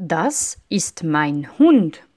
Das ist mein Hund.